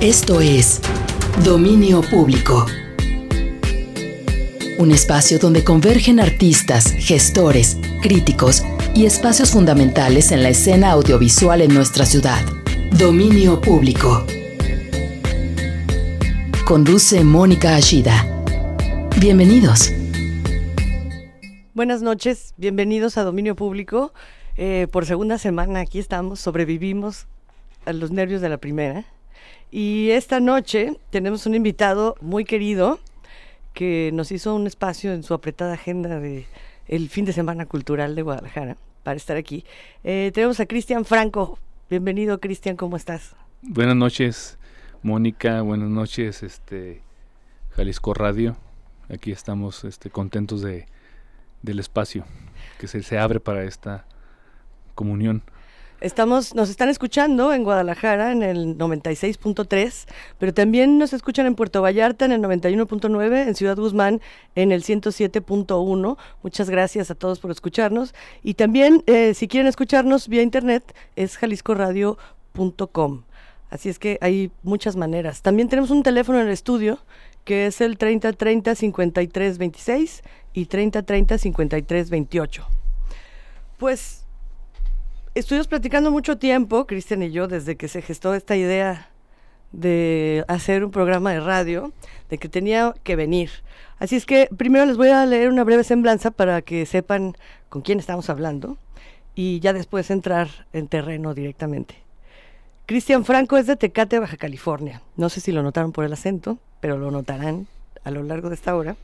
Esto es Dominio Público. Un espacio donde convergen artistas, gestores, críticos y espacios fundamentales en la escena audiovisual en nuestra ciudad. Dominio Público. Conduce Mónica Ashida. Bienvenidos. Buenas noches, bienvenidos a Dominio Público. Eh, por segunda semana aquí estamos, sobrevivimos a los nervios de la primera. Y esta noche tenemos un invitado muy querido que nos hizo un espacio en su apretada agenda de el fin de semana cultural de Guadalajara para estar aquí. Eh, tenemos a Cristian Franco. Bienvenido, Cristian, ¿cómo estás? Buenas noches, Mónica. Buenas noches, este Jalisco Radio. Aquí estamos este, contentos de, del espacio que se, se abre para esta comunión. Estamos, nos están escuchando en Guadalajara en el 96.3, pero también nos escuchan en Puerto Vallarta en el 91.9, en Ciudad Guzmán en el 107.1. Muchas gracias a todos por escucharnos. Y también, eh, si quieren escucharnos vía internet, es jaliscoradio.com. Así es que hay muchas maneras. También tenemos un teléfono en el estudio que es el 3030 5326 y 3030 5328. Pues estuvimos platicando mucho tiempo, Cristian y yo, desde que se gestó esta idea de hacer un programa de radio, de que tenía que venir. Así es que primero les voy a leer una breve semblanza para que sepan con quién estamos hablando y ya después entrar en terreno directamente. Cristian Franco es de Tecate, Baja California. No sé si lo notaron por el acento, pero lo notarán a lo largo de esta hora.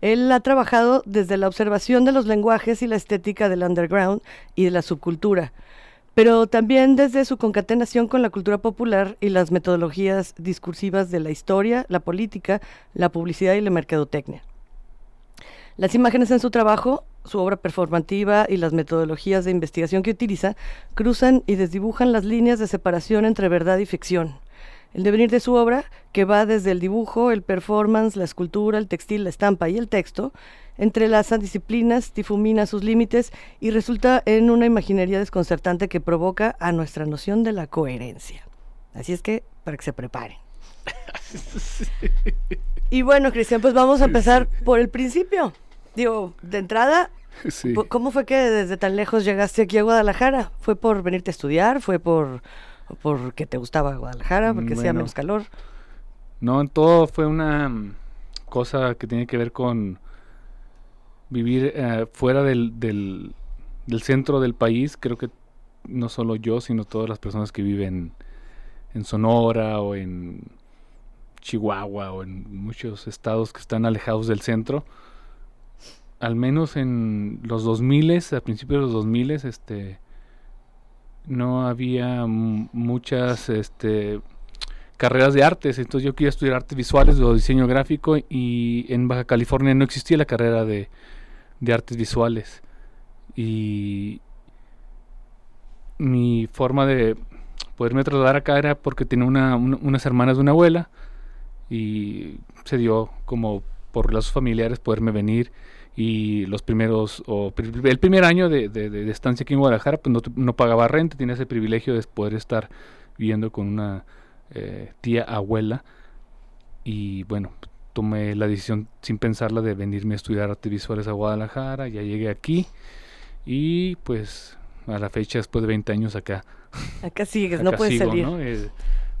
Él ha trabajado desde la observación de los lenguajes y la estética del underground y de la subcultura, pero también desde su concatenación con la cultura popular y las metodologías discursivas de la historia, la política, la publicidad y la mercadotecnia. Las imágenes en su trabajo, su obra performativa y las metodologías de investigación que utiliza cruzan y desdibujan las líneas de separación entre verdad y ficción el devenir de su obra, que va desde el dibujo, el performance, la escultura, el textil, la estampa y el texto, entrelaza disciplinas, difumina sus límites y resulta en una imaginería desconcertante que provoca a nuestra noción de la coherencia. Así es que, para que se preparen. Y bueno, Cristian, pues vamos a empezar por el principio. Digo, de entrada, ¿cómo fue que desde tan lejos llegaste aquí a Guadalajara? ¿Fue por venirte a estudiar? ¿Fue por porque te gustaba Guadalajara, porque hacía menos calor. No, todo fue una mm, cosa que tiene que ver con vivir eh, fuera del, del, centro del país. Creo que no solo yo, sino todas las personas que viven en Sonora o en Chihuahua o en muchos estados que están alejados del centro. Al menos en los 2000, a principios de los 2000, este, no había muchas este, carreras de artes, entonces yo quería estudiar artes visuales o diseño gráfico y en Baja California no existía la carrera de, artes visuales. Y mi forma de poderme trasladar acá era porque tenía unas hermanas de una abuela y se dio como por lazos familiares poderme venir y los primeros, o el primer año de, de, estancia aquí en Guadalajara, pues no, pagaba renta, tenía ese privilegio de poder estar viviendo con una eh, tía abuela y bueno, tomé la decisión sin pensarla de venirme a estudiar artes visuales a Guadalajara, ya llegué aquí y pues a la fecha después de 20 años acá. Acá sigues, no puedes salir. Eh,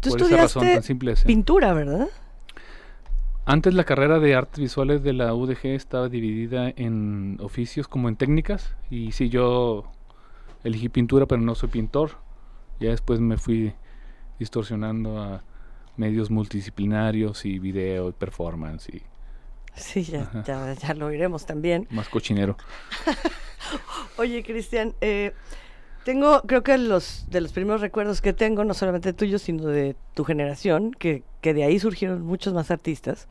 Tú estudiaste pintura, ¿verdad? Antes la carrera de artes visuales de la UDG estaba dividida en oficios como en técnicas y sí yo elegí pintura pero no soy pintor. Ya después me fui distorsionando a medios multidisciplinarios y video y performance y Sí, ya, ya, lo iremos también. Más cochinero. Oye, Cristian, eh, tengo, creo que los de los primeros recuerdos que tengo, no solamente tuyos, sino de tu generación, que, que de ahí surgieron muchos más artistas,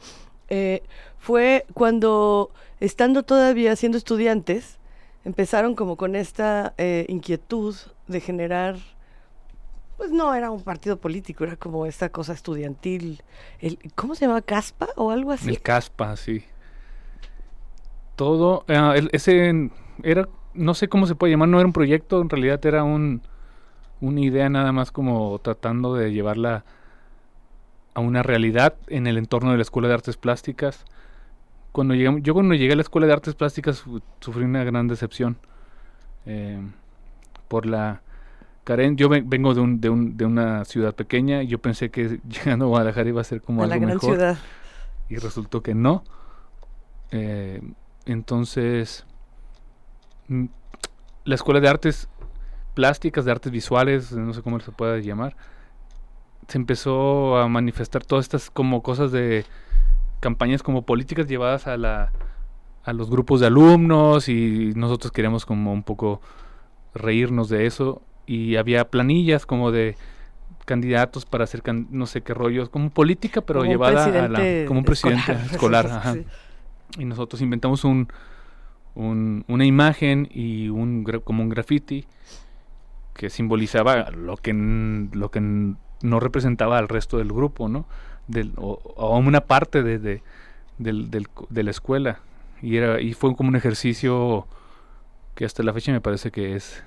eh, fue cuando, estando todavía siendo estudiantes, empezaron como con esta eh, inquietud de generar, pues no era un partido político, era como esta cosa estudiantil. El, ¿Cómo se llamaba? ¿Caspa o algo así? El Caspa, sí. Todo, eh, ese era no sé cómo se puede llamar, no era un proyecto, en realidad era un, una idea nada más como tratando de llevarla a una realidad en el entorno de la Escuela de Artes Plásticas. Cuando llegamos, yo cuando llegué a la Escuela de Artes Plásticas sufrí una gran decepción eh, por la carencia. Yo vengo de, un, de, un, de, una ciudad pequeña y yo pensé que llegando a Guadalajara iba a ser como algo mejor. Ciudad. Y resultó que no. Eh, entonces, la Escuela de Artes Plásticas, de Artes Visuales, no sé cómo se puede llamar, se empezó a manifestar todas estas como cosas de campañas como políticas llevadas a la a los grupos de alumnos y nosotros queríamos como un poco reírnos de eso. Y había planillas como de candidatos para hacer no sé qué rollos como política pero llevada a la como un presidente escolar, y nosotros inventamos un, un, una imagen y un como un graffiti que simbolizaba lo que lo que no representaba al resto del grupo, ¿no? Del, o, a una parte de, de, del, de la escuela. Y, era, y fue como un ejercicio que hasta la fecha me parece que es...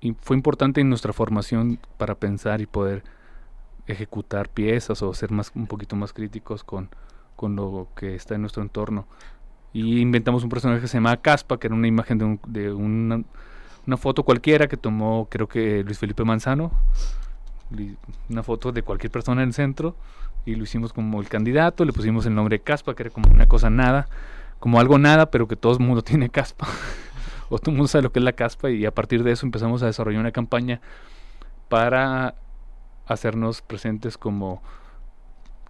Y fue importante en nuestra formación para pensar y poder ejecutar piezas o ser más un poquito más críticos con, con lo que está en nuestro entorno. Y inventamos un personaje que se llama Caspa, que era una imagen de, un, una foto cualquiera que tomó creo que Luis Felipe Manzano, una foto de cualquier persona en el centro y lo hicimos como el candidato, le pusimos el nombre Caspa, que era como una cosa nada, como algo nada, pero que todo el mundo tiene caspa, o todo el mundo sabe lo que es la caspa y a partir de eso empezamos a desarrollar una campaña para hacernos presentes como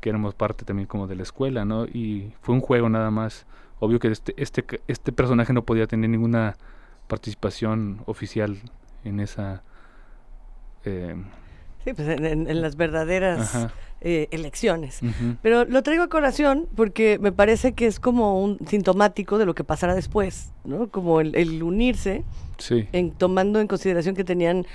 que éramos parte también como de la escuela, ¿no? Y fue un juego nada más. Obvio que este, este, este personaje no podía tener ninguna participación oficial en esa... Eh, sí, pues en, las verdaderas eh, elecciones. Pero lo traigo a colación porque me parece que es como un sintomático de lo que pasará después, ¿no? Como el, unirse, en, tomando en consideración que tenían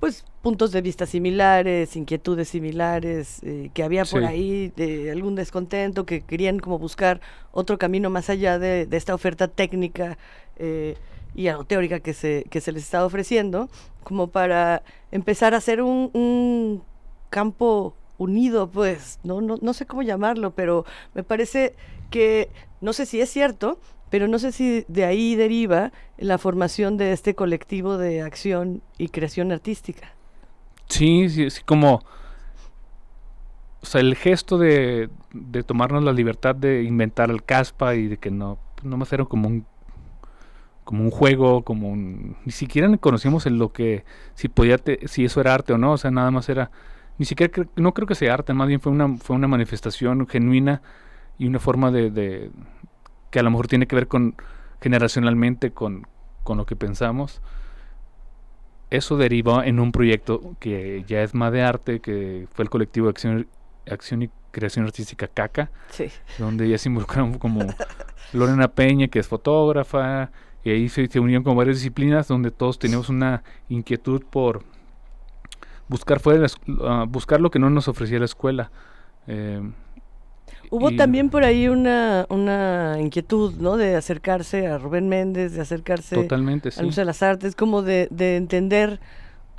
pues puntos de vista similares, inquietudes similares, eh, que había por ahí de algún descontento, que querían como buscar otro camino más allá de, de esta oferta técnica eh, y teórica que se, que se les está ofreciendo, como para empezar a hacer un, un campo unido, pues, ¿no? No, no sé cómo llamarlo, pero me parece que, no sé si es cierto, pero no sé si de ahí deriva la formación de este colectivo de acción y creación artística. Sí, sí, sí como... O sea, el gesto de, de tomarnos la libertad de inventar el caspa y de que no, no más era como un como un juego, como. Ni siquiera conocíamos en lo que... Si podía... si eso era arte o no, o sea, nada más era... Ni siquiera... no creo que sea arte, más bien fue una, fue una manifestación genuina y una forma de que a lo mejor tiene que ver con generacionalmente con, con lo que pensamos. Eso derivó en un proyecto que ya es más de arte, que fue el colectivo de acción, acción y creación artística CACA, donde ya se involucraron como Lorena Peña, que es fotógrafa, y ahí se, unieron con varias disciplinas donde todos teníamos una inquietud por buscar fuera uh, buscar lo que no nos ofrecía la escuela eh, Hubo también por ahí una, una inquietud, ¿no? De acercarse a Rubén Méndez, de acercarse Totalmente, al Museo de las Artes, como de, de entender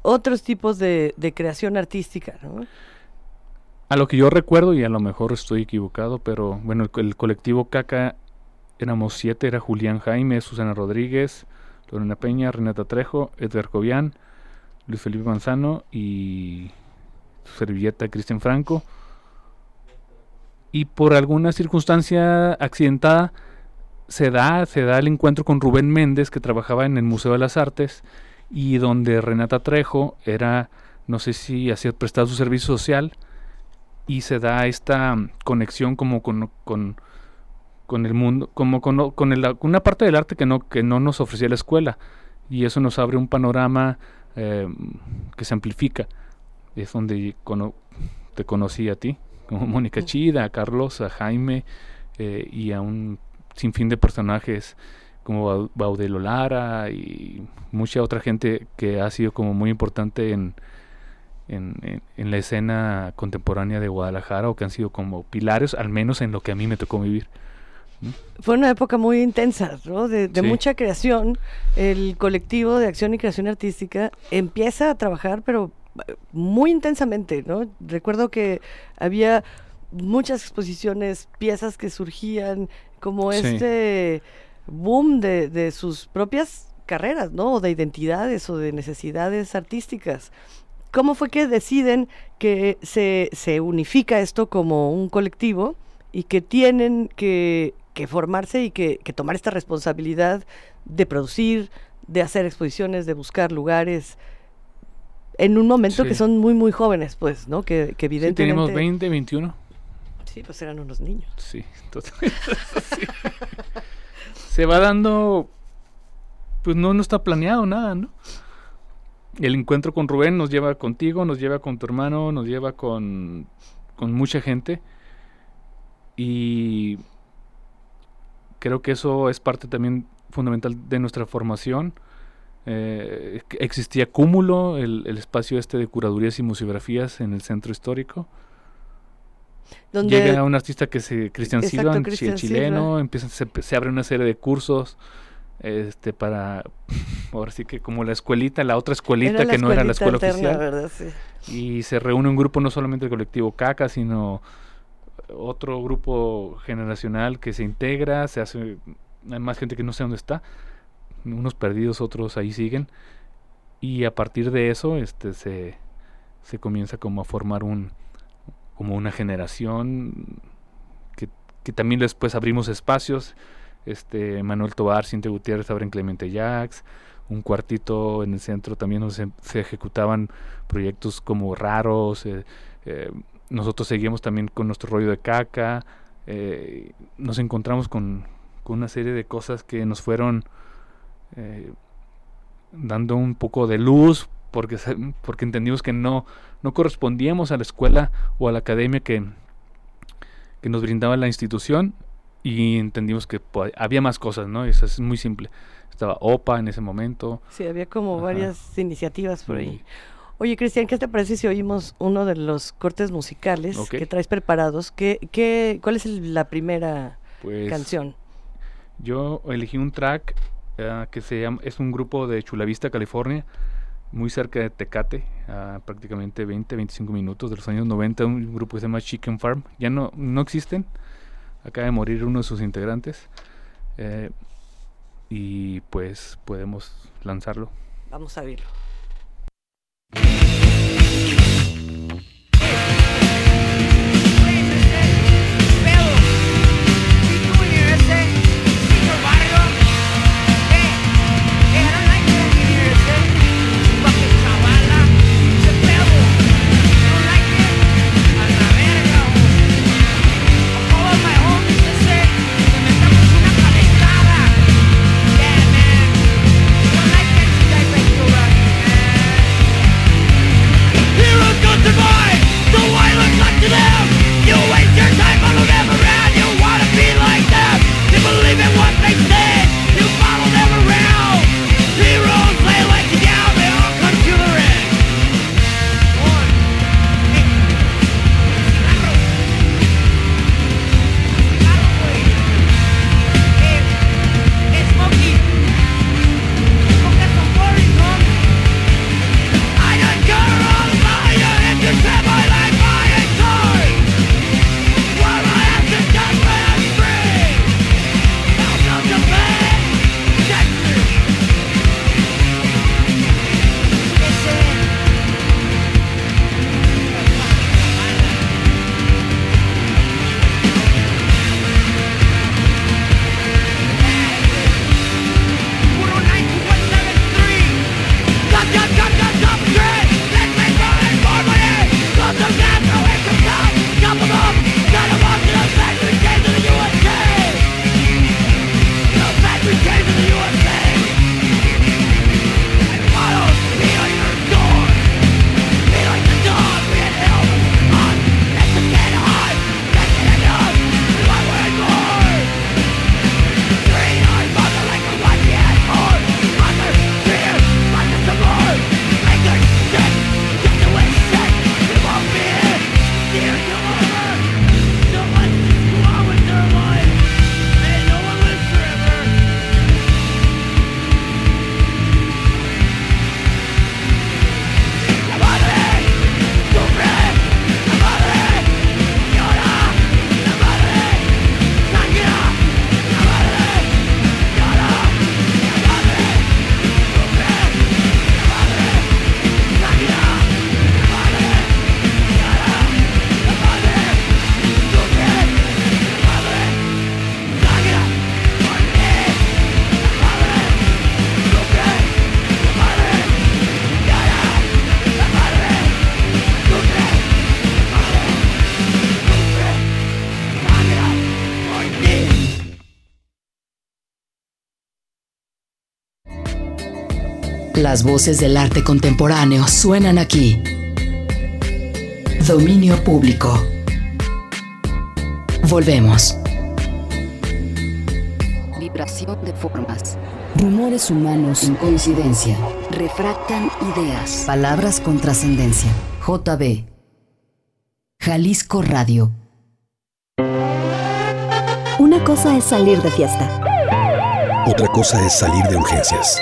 otros tipos de, de, creación artística, ¿no? A lo que yo recuerdo, y a lo mejor estoy equivocado, pero bueno, el, el colectivo CACA éramos siete, era Julián Jaime, Susana Rodríguez, Lorena Peña, Renata Trejo, Edgar Cobian, Luis Felipe Manzano y su servilleta Cristian Franco. Y por alguna circunstancia accidentada se da, se da el encuentro con Rubén Méndez, que trabajaba en el Museo de las Artes, y donde Renata Trejo era, no sé si hacía prestar su servicio social, y se da esta conexión como con, con con el mundo, como con, con una parte del arte que no, que no nos ofrecía la escuela. Y eso nos abre un panorama eh, que se amplifica. Es donde te conocí a ti, como Mónica Chida, a Carlos, a Jaime eh, y a un sinfín de personajes como Baudelo Lara y mucha otra gente que ha sido como muy importante en, en, en, la escena contemporánea de Guadalajara o que han sido como pilares, al menos en lo que a mí me tocó vivir. Fue una época muy intensa, ¿no? De, mucha creación. El colectivo de acción y creación artística empieza a trabajar, pero muy intensamente, ¿no? Recuerdo que había muchas exposiciones, piezas que surgían, como este boom de, de, sus propias carreras, ¿no? O de identidades o de necesidades artísticas. ¿Cómo fue que deciden que se, se unifica esto como un colectivo y que tienen que, que formarse y que, que, tomar esta responsabilidad de producir, de hacer exposiciones, de buscar lugares? En un momento que son muy, muy jóvenes, pues, ¿no? Que, que evidentemente... Sí, tenemos 20, 21. Sí, pues eran unos niños. Sí, sí. Se va dando, pues no, no está planeado nada, ¿no? El encuentro con Rubén nos lleva contigo, nos lleva con tu hermano, nos lleva con, con mucha gente. Y creo que eso es parte también fundamental de nuestra formación. Eh, existía Cúmulo, el, el, espacio este de curadurías y museografías en el centro histórico. Llega un artista que se Cristian Silva, chileno, empieza, se, abre una serie de cursos este para ahora sí que como la escuelita, la otra escuelita que no era la escuela oficial. Y se reúne un grupo no solamente el colectivo Caca, sino otro grupo generacional que se integra, se hace hay más gente que no sé dónde está, unos perdidos, otros ahí siguen y a partir de eso este se se comienza como a formar un como una generación que, que también después abrimos espacios. Este, Manuel Tobar, Cintia Gutiérrez abren Clemente Jacks, un cuartito en el centro también se, se ejecutaban proyectos como raros. Eh, eh, nosotros seguimos también con nuestro rollo de caca. Eh, nos encontramos con, con, una serie de cosas que nos fueron dando un poco de luz porque, porque entendimos que no, no correspondíamos a la escuela o a la academia que, que nos brindaba la institución y entendimos que había más cosas, ¿no? Eso es muy simple. Estaba OPA en ese momento. Sí, había como varias iniciativas por ahí. Oye, Cristian, ¿qué te parece si oímos uno de los cortes musicales que traes preparados? ¿Qué, qué, ¿Cuál es la primera pues, canción? Yo elegí un track que se llama, es un grupo de Chulavista, California, muy cerca de Tecate, prácticamente 20, 25 minutos de los años 90, un grupo que se llama Chicken Farm. Ya no, no existen, acaba de morir uno de sus integrantes. Eh, y pues podemos lanzarlo. Vamos a verlo. Las voces del arte contemporáneo suenan aquí. Dominio público. Volvemos. Vibración de formas. Rumores humanos en coincidencia. Refractan ideas. Palabras con trascendencia. JB. Jalisco Radio. Una cosa es salir de fiesta. Otra cosa es salir de urgencias.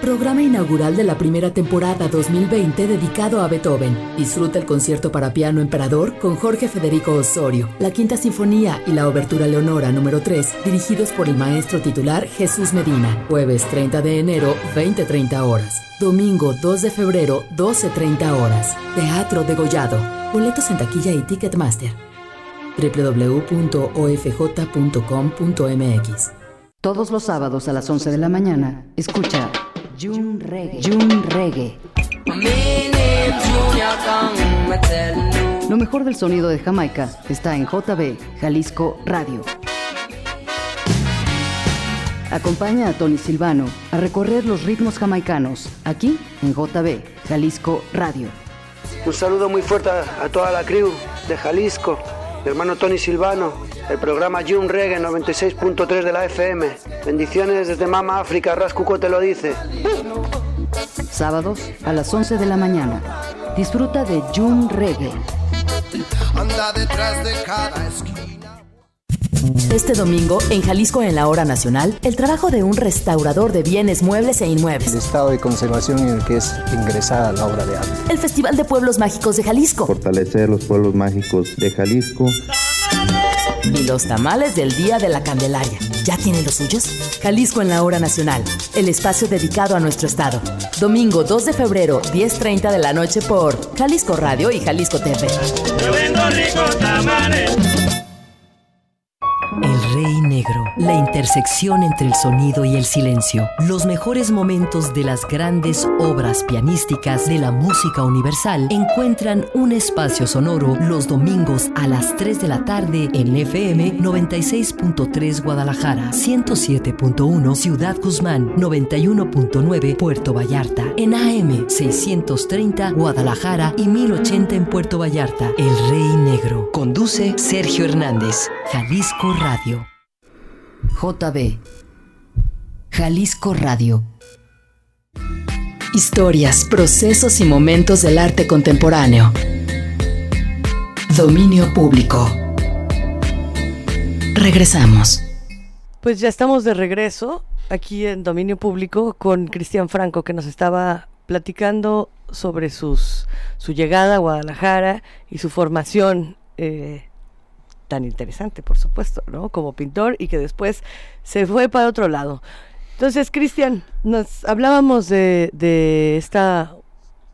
Programa inaugural de la primera temporada 2020 dedicado a Beethoven. Disfruta el concierto para piano Emperador con Jorge Federico Osorio, la Quinta Sinfonía y la Obertura Leonora número 3, dirigidos por el maestro titular Jesús Medina. Jueves 30 de enero, 20-30 horas. Domingo 2 de febrero, 12-30 horas. Teatro Degollado. Boletos en taquilla y Ticketmaster. www.ofj.com.mx Todos los sábados a las 11 de la mañana, escucha Jun Reggae. Jun Reggae. Lo mejor del sonido de Jamaica está en JB Jalisco Radio. Acompaña a Tony Silvano a recorrer los ritmos jamaicanos aquí en JB Jalisco Radio. Un saludo muy fuerte a, a toda la crew de Jalisco, mi hermano Tony Silvano, el programa Jun Reggae 96.3 de la FM. Bendiciones desde Mama África, Rascuco te lo dice. Sábados a las 11 de la mañana. Disfruta de Jun Reggae. Anda detrás de cada esquina. Este domingo, en Jalisco en la Hora Nacional, el trabajo de un restaurador de bienes muebles e el inmuebles. estado de conservación en el que es ingresada la obra de arte. El Festival de Pueblos Mágicos de Jalisco. fortalecer los pueblos mágicos de Jalisco. Y los tamales del Día de la Candelaria. ¿Ya tienen los suyos? Jalisco en la Hora Nacional, el espacio dedicado a nuestro estado. Domingo 2 de febrero, 10.30 de la noche por Jalisco Radio y Jalisco TV. El Rey Negro, la intersección entre el sonido y el silencio, los mejores momentos de las grandes obras pianísticas de la música universal encuentran un espacio sonoro los domingos a las 3 de la tarde en FM 96.3 Guadalajara, 107.1 Ciudad Guzmán, 91.9 Puerto Vallarta, en AM 630 Guadalajara y 1080 en Puerto Vallarta. El Rey Negro. Conduce Sergio Hernández, Jalisco Radio. JB Jalisco Radio. Historias, procesos y momentos del arte contemporáneo. Dominio público. Regresamos. Pues ya estamos de regreso aquí en Dominio Público con Cristian Franco que nos estaba platicando sobre sus, su llegada a Guadalajara y su formación eh, tan interesante, por supuesto, ¿no? Como pintor y que después se fue para otro lado. Entonces, Cristian, nos hablábamos de, de esta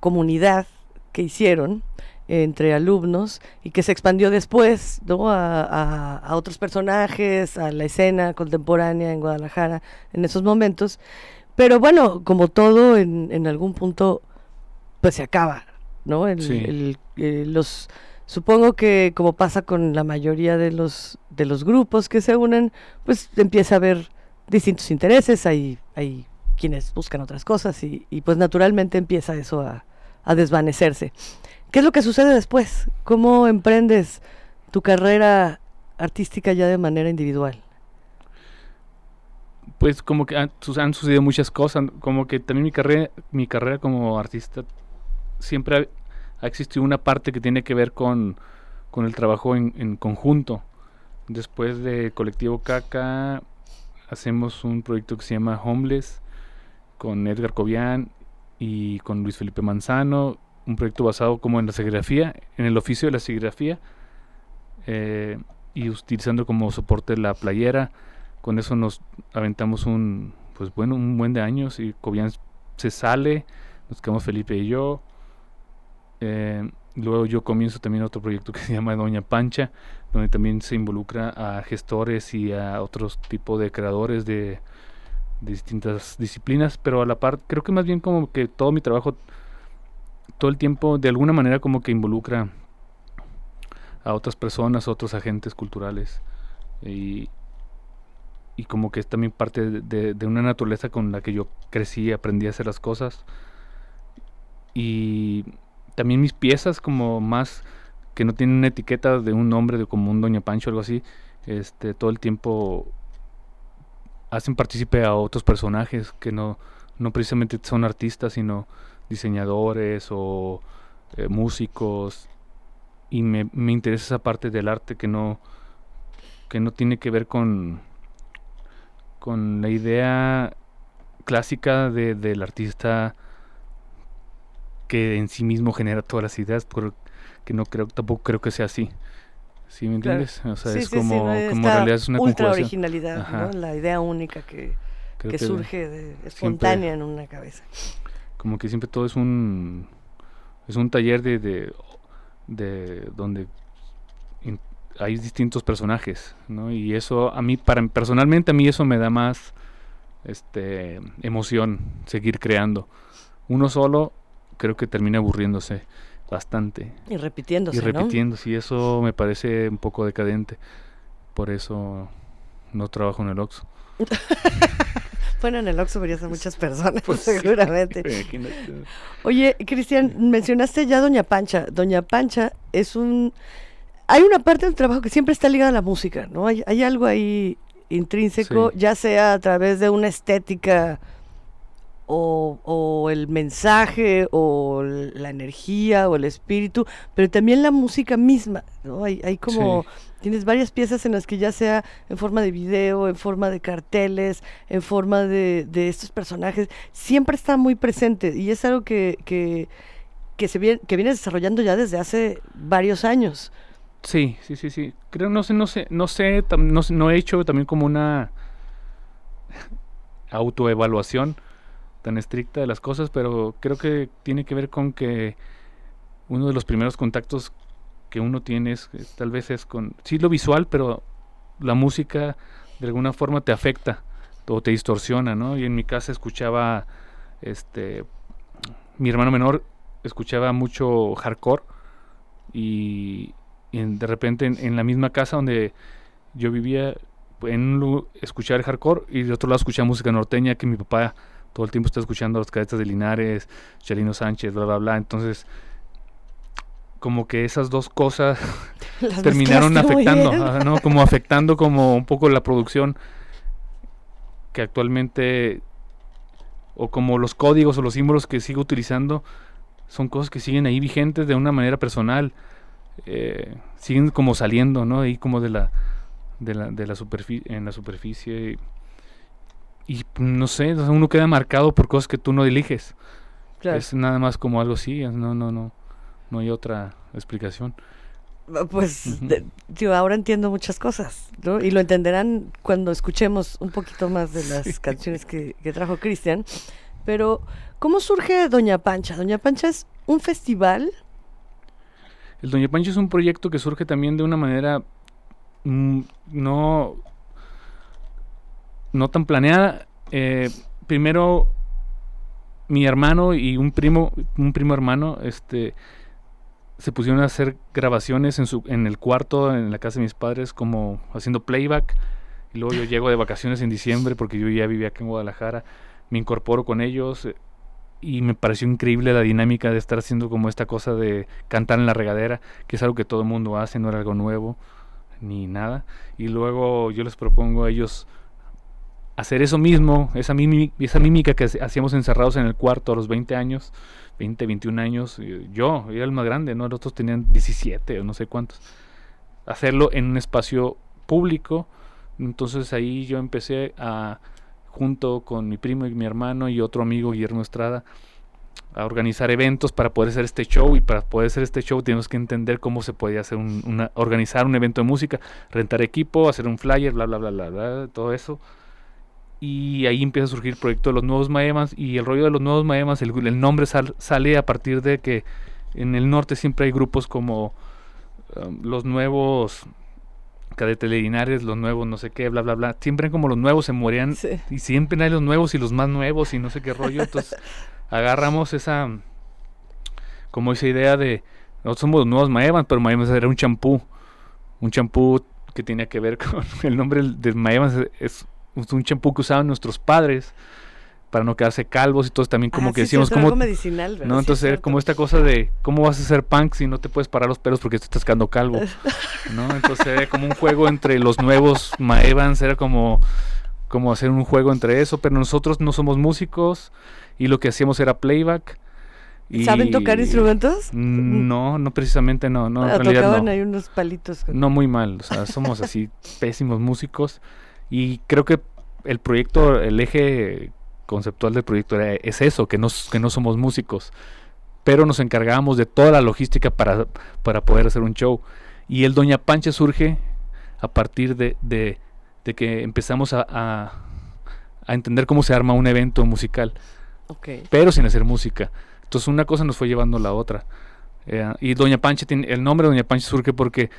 comunidad que hicieron entre alumnos y que se expandió después ¿no? a, a- a otros personajes, a la escena contemporánea en Guadalajara en esos momentos. Pero bueno, como todo, en, en algún punto, pues se acaba, ¿no? El- Sí. el- eh, los, supongo que como pasa con la mayoría de los, de los grupos que se unen, pues empieza a haber distintos intereses, hay, hay quienes buscan otras cosas y, y pues naturalmente empieza eso a, a desvanecerse. ¿Qué es lo que sucede después? ¿Cómo emprendes tu carrera artística ya de manera individual? Pues como que han, sucedido muchas cosas, como que también mi carrera, mi carrera como artista siempre ha, existido una parte que tiene que ver con, con el trabajo en, en conjunto. Después de Colectivo Caca hacemos un proyecto que se llama Homeless con Edgar Cobian y con Luis Felipe Manzano, un proyecto basado como en la serigrafía, en el oficio de la serigrafía eh, y utilizando como soporte la playera con eso nos aventamos un pues bueno un buen de años y Cobian se sale nos quedamos Felipe y yo Eh, luego yo comienzo también otro proyecto que se llama Doña Pancha, donde también se involucra a gestores y a otros tipos de creadores de, distintas disciplinas, pero a la par creo que más bien como que todo mi trabajo todo el tiempo de alguna manera como que involucra a otras personas, otros agentes culturales. Y, y como que es también parte de, una naturaleza con la que yo crecí, aprendí a hacer las cosas. Y también mis piezas como más que no tienen una etiqueta de un nombre de como un Doña Pancho o algo así, este todo el tiempo hacen partícipe a otros personajes que no, no precisamente son artistas, sino diseñadores o eh, músicos. Y me, me, interesa esa parte del arte que no, que no tiene que ver con, con la idea clásica de, del artista que en sí mismo genera todas las ideas, pero que no creo, tampoco creo que sea así. ¿Sí me entiendes? O sea, es como, como en realidad es una ultra originalidad, la idea única que, que, surge de, espontánea en una cabeza. Como que siempre todo es un es un taller de, de, de donde hay distintos personajes, ¿no? Y eso a mí, para personalmente a mí eso me da más este emoción seguir creando. Uno solo creo que termina aburriéndose bastante. Y repitiéndose. Y repitiéndose, y eso me parece un poco decadente. Por eso no trabajo en el Oxxo. bueno, en el Oxxo verías a muchas personas, pues seguramente. Oye, Cristian, mencionaste ya Doña Pancha. Doña Pancha es un... Hay una parte del trabajo que siempre está ligada a la música, ¿no? Hay, hay algo ahí intrínseco, ya sea a través de una estética o, el mensaje o la energía o el espíritu, pero también la música misma, ¿no? Hay, hay como, tienes varias piezas en las que ya sea en forma de video, en forma de carteles, en forma de, de estos personajes, siempre está muy presente y es algo que, que, que se viene, que viene desarrollando ya desde hace varios años. Sí, sí, sí, sí. Creo, no sé, no sé, no sé, no, no he hecho también como una autoevaluación tan estricta de las cosas, pero creo que tiene que ver con que uno de los primeros contactos que uno tiene es, eh, tal vez es con, sí lo visual, pero la música de alguna forma te afecta o te distorsiona, ¿no? Y en mi casa escuchaba, este, mi hermano menor escuchaba mucho hardcore y, de repente en, la misma casa donde yo vivía, en un escuchaba el hardcore y de otro lado escuchaba música norteña que mi papá todo el tiempo está escuchando a los cadetes de Linares, Chalino Sánchez, bla, bla, bla. Entonces, como que esas dos cosas terminaron afectando, ¿no? Como afectando como un poco la producción que actualmente, o como los códigos o los símbolos que sigo utilizando, son cosas que siguen ahí vigentes de una manera personal. Eh, siguen como saliendo, ¿no? Ahí como de la, de la, de la superficie, en la superficie y no sé, uno queda marcado por cosas que tú no eliges. Es nada más como algo así, no, no, no, no hay otra explicación. Pues yo ahora entiendo muchas cosas, ¿no? Y lo entenderán cuando escuchemos un poquito más de las canciones que, que trajo Cristian. Pero, ¿cómo surge Doña Pancha? Doña Pancha es un festival. El Doña Pancha es un proyecto que surge también de una manera mm, no no tan planeada. Eh, primero, mi hermano y un primo, un primo hermano, este, se pusieron a hacer grabaciones en, su, en el cuarto, en la casa de mis padres, como haciendo playback. Y luego yo llego de vacaciones en diciembre porque yo ya vivía aquí en Guadalajara. Me incorporo con ellos eh, y me pareció increíble la dinámica de estar haciendo como esta cosa de cantar en la regadera, que es algo que todo el mundo hace, no era algo nuevo ni nada. Y luego yo les propongo a ellos hacer eso mismo, esa, mímica, esa mímica que hacíamos encerrados en el cuarto a los 20 años, 20, 21 años, yo era el más grande, ¿no? Los otros tenían 17 o no sé cuántos. Hacerlo en un espacio público, entonces ahí yo empecé a, junto con mi primo y mi hermano y otro amigo, Guillermo Estrada, a organizar eventos para poder hacer este show y para poder hacer este show tenemos que entender cómo se podía hacer un, organizar un evento de música, rentar equipo, hacer un flyer, bla bla bla bla, bla todo eso y ahí empieza a surgir el proyecto de los nuevos maemas y el rollo de los nuevos maemas, el, el nombre sale a partir de que en el norte siempre hay grupos como um, los nuevos Cadete Linares, los nuevos no sé qué, bla, bla, bla. Siempre como los nuevos se morían y siempre hay los nuevos y los más nuevos y no sé qué rollo. Entonces agarramos esa, como esa idea de, nosotros somos los nuevos Maevans, pero Maevans era un champú, un champú que tenía que ver con el nombre de Maevans, es, es un champú que usaban nuestros padres para no quedarse calvos y todos también como Ah, que sí, decíamos sí, como algo medicinal, ¿verdad? no entonces era como esta cosa de cómo vas a hacer punk si no te puedes parar los pelos porque te estás quedando calvo no entonces era como un juego entre los nuevos Maevans era como como hacer un juego entre eso pero nosotros no somos músicos y lo que hacíamos era playback y- ¿Saben tocar instrumentos? no no precisamente no no en Ah, realidad tocaban no. ahí unos palitos. No muy mal, o sea, somos así pésimos músicos y creo que el proyecto, el eje conceptual del proyecto era- es eso, que no, que no somos músicos, pero nos encargábamos de toda la logística para, para poder hacer un show. Y el Doña Pancha surge a partir de, de- de que empezamos a, a- a entender cómo se arma un evento musical Ok. pero sin hacer música. Entonces una cosa nos fue llevando a la otra. Eh, y Doña Pancha, tiene, el nombre de Doña Pancha surge porque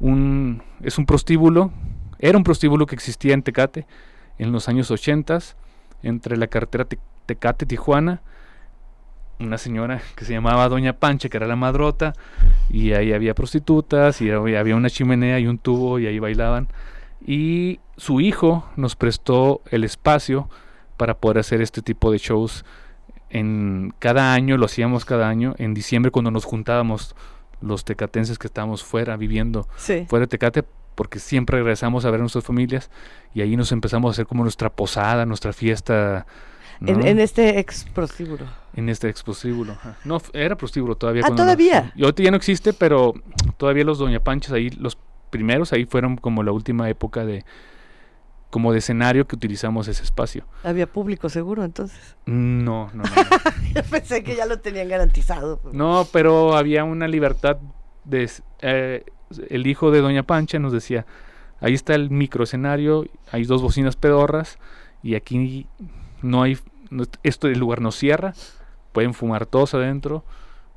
un, es un prostíbulo, era un prostíbulo que existía en Tecate en los años 80 entre la carretera Te- Tecate-Tijuana, una señora que se llamaba Doña Pancha, que era la madrota, y ahí había prostitutas, y había había una chimenea y un tubo, y ahí bailaban. Y su hijo nos prestó el espacio para poder hacer este tipo de shows en cada año, lo hacíamos cada año, en diciembre cuando nos juntábamos los tecatenses que estábamos fuera viviendo Sí. fuera de Tecate porque siempre regresamos a ver a nuestras familias y ahí nos empezamos a hacer como nuestra posada, nuestra fiesta ¿no? En, en este ex prostíbulo. en este ex prostíbulo. No, era prostíbulo todavía. Ah, ¿todavía? y ahorita ya no existe, pero todavía los Doña Panchas ahí, los primeros ahí fueron como la última época de como de escenario que utilizamos ese espacio. Había público seguro, entonces. No, no, no. no. Yo pensé que ya lo tenían garantizado. pues. No, pero había una libertad de eh, el hijo de Doña Pancha nos decía, ahí está el micro escenario, hay dos bocinas pedorras y aquí no hay no- esto el lugar no cierra, pueden fumar todos adentro,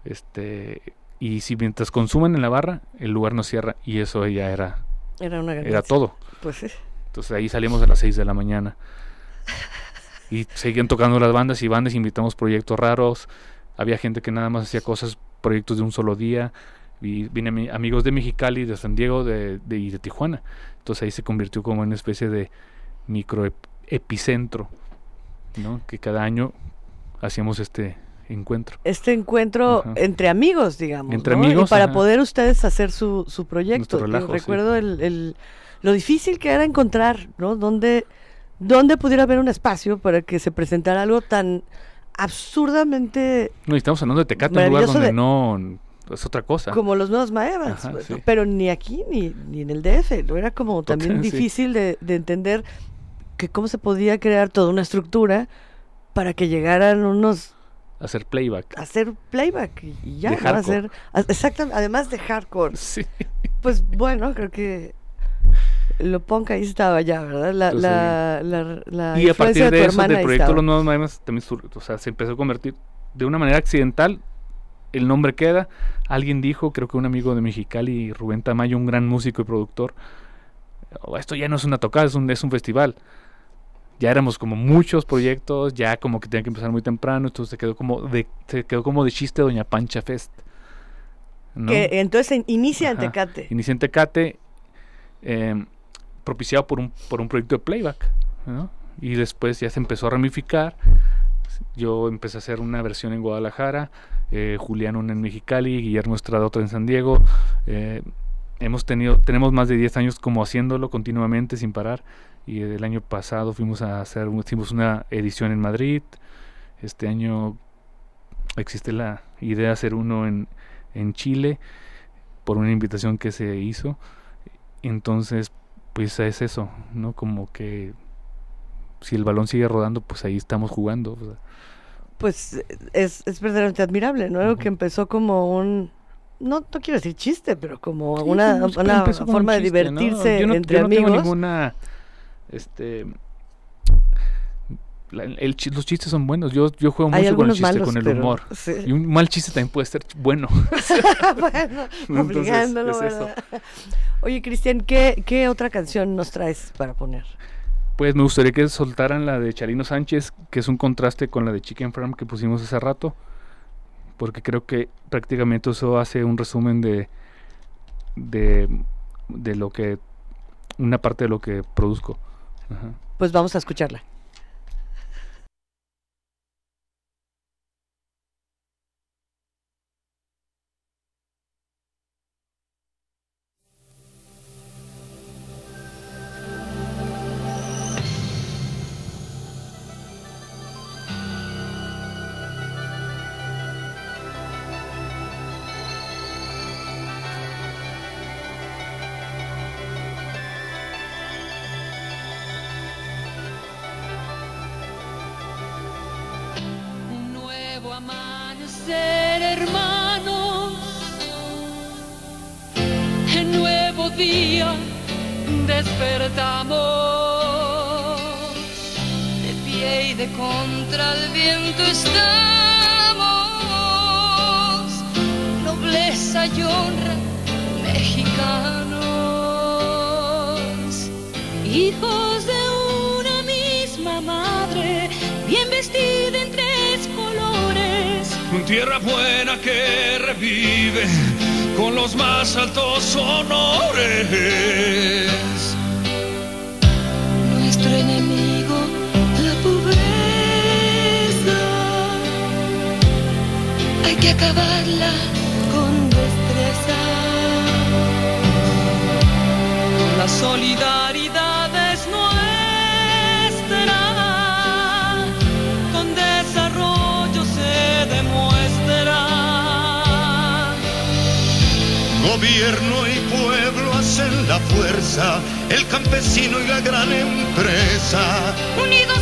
este y si mientras consumen en la barra, el lugar no cierra y eso ya era Era una era todo. Pues sí. Entonces ahí salimos a las 6 de la mañana. Y seguían tocando las bandas y bandas, invitamos proyectos raros. Había gente que nada más hacía cosas, proyectos de un solo día. Y vine ami- amigos de Mexicali, de San Diego de, de- y de Tijuana. Entonces ahí se convirtió como en una especie de micro ep- epicentro, ¿no? Que cada año hacíamos este encuentro. Este encuentro Ajá. entre amigos, digamos. Entre ¿no? amigos, Y para ajá. poder ustedes hacer su, su proyecto. Yo relajo, sí. recuerdo el, el- lo difícil que era encontrar, ¿no? Donde, donde pudiera haber un espacio para que se presentara algo tan absurdamente No, y estamos hablando de Tecate, un lugar donde de- no es otra cosa. como los nuevos Maevans, Ajá, pues, sí. pero ni aquí ni, ni en el DF, era como también sí. difícil de, de entender que cómo se podía crear toda una estructura para que llegaran unos Hacer playback. hacer playback y- ya, De ¿no? hacer exactamente, además de hardcore. Sí. Pues bueno, creo que lo punk ahí estaba ya, ¿verdad? La, Entonces, la, la, la y a partir de de eso, del proyecto. Los Nuevos Maemas, también o sea, se empezó a convertir de una manera accidental. El nombre queda. Alguien dijo, creo que un amigo de Mexicali, Rubén Tamayo, un gran músico y productor, "Oh, esto ya no es una tocada, es un, es un festival. Ya éramos como muchos proyectos, ya como que tenía que empezar muy temprano, entonces se quedó como de, se quedó como de chiste Doña Pancha Fest. ¿no? Que entonces in- inicia en Ajá. Tecate. Inicié en Tecate, eh, propiciado por un, por un proyecto de playback, ¿no? Y después ya se empezó a ramificar. Yo empecé a hacer una versión en Guadalajara, eh, Julián una en Mexicali, Guillermo Estrada otra en San Diego. eh, hemos tenido, tenemos más de 10 años como haciéndolo continuamente sin parar. Y el año pasado fuimos a hacer, hicimos una edición en Madrid. Este año existe la idea de hacer uno en, en Chile por una invitación que se hizo. Entonces, pues es eso, ¿no? Como que si el balón sigue rodando, pues ahí estamos jugando. o sea. Pues es, es verdaderamente admirable, ¿no? Algo que empezó como un no, no quiero decir chiste, pero como Sí, una, un forma de divertirse Yo no- entre yo no tengo ninguna, este, los chistes son buenos. Yo, yo juego mucho con el chiste, con el humor. Y un mal chiste también puede ser bueno. bueno, obligándolo. Oye, Cristian, ¿qué, ¿qué otra canción nos traes para poner? Pues me gustaría que soltaran la de Charino Sánchez, que es un contraste con la de Chicken Farm que pusimos hace rato, porque creo que prácticamente eso hace un resumen de, de, lo que, una parte de lo que produzco. Pues vamos a escucharla. despertamos. De pie y de contra el viento estamos. Nobleza y honra mexicanos. Hijos de una misma madre, bien vestida en tres colores. Con tierra buena que revive con los más altos honores. Nuestro enemigo, la pobreza, hay que acabarla con destreza, con la solidaridad gobierno y pueblo hacen la fuerza, el campesino y la gran empresa. Unidos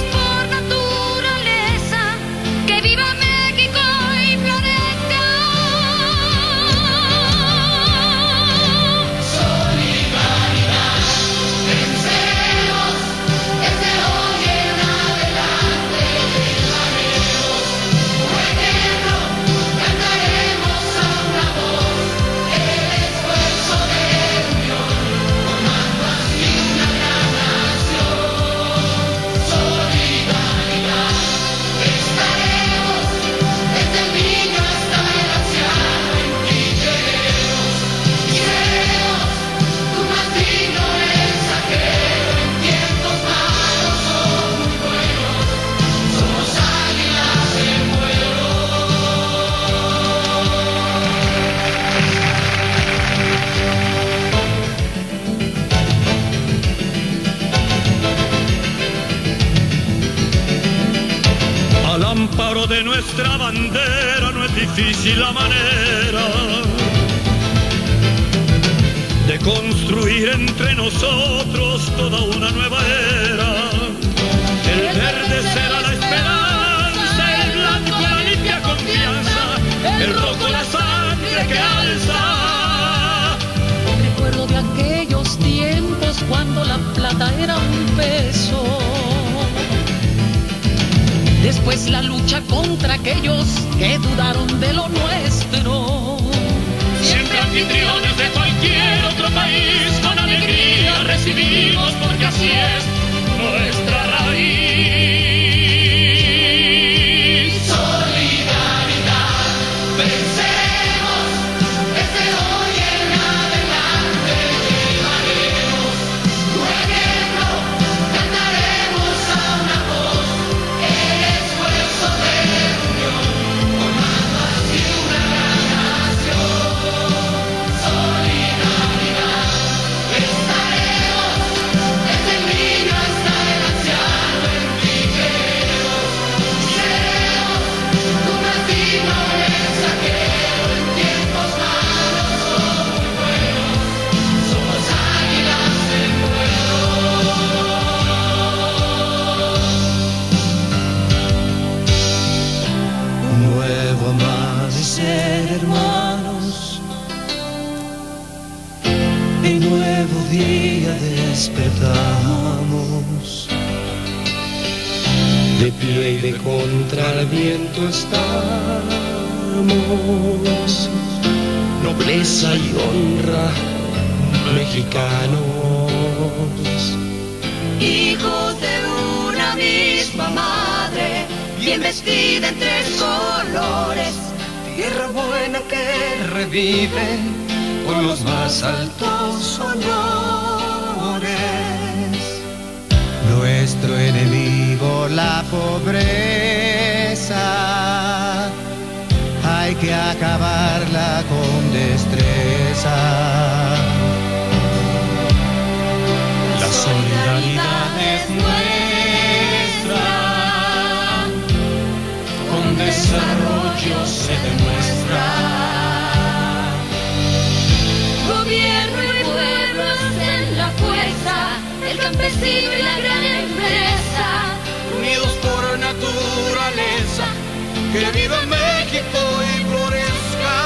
nuestra bandera no es difícil la manera de construir entre nosotros toda una pues la lucha contra aquellos que dudaron de lo nuestro. Siempre anfitriones de cualquier otro país, con alegría recibimos porque así es nuestra raíz. despertamos. De pie y de contra el viento estamos. Nobleza y honra, mexicanos. Hijos de una misma madre, bien vestida en tres colores. Tierra buena que revive con los más altos honores. La pobreza, hay que acabarla con destreza. La solidaridad es nuestra, con desarrollo se demuestra. Gobierno y pueblo hacen la fuerza, el campesino y la gran que viva México y florezca.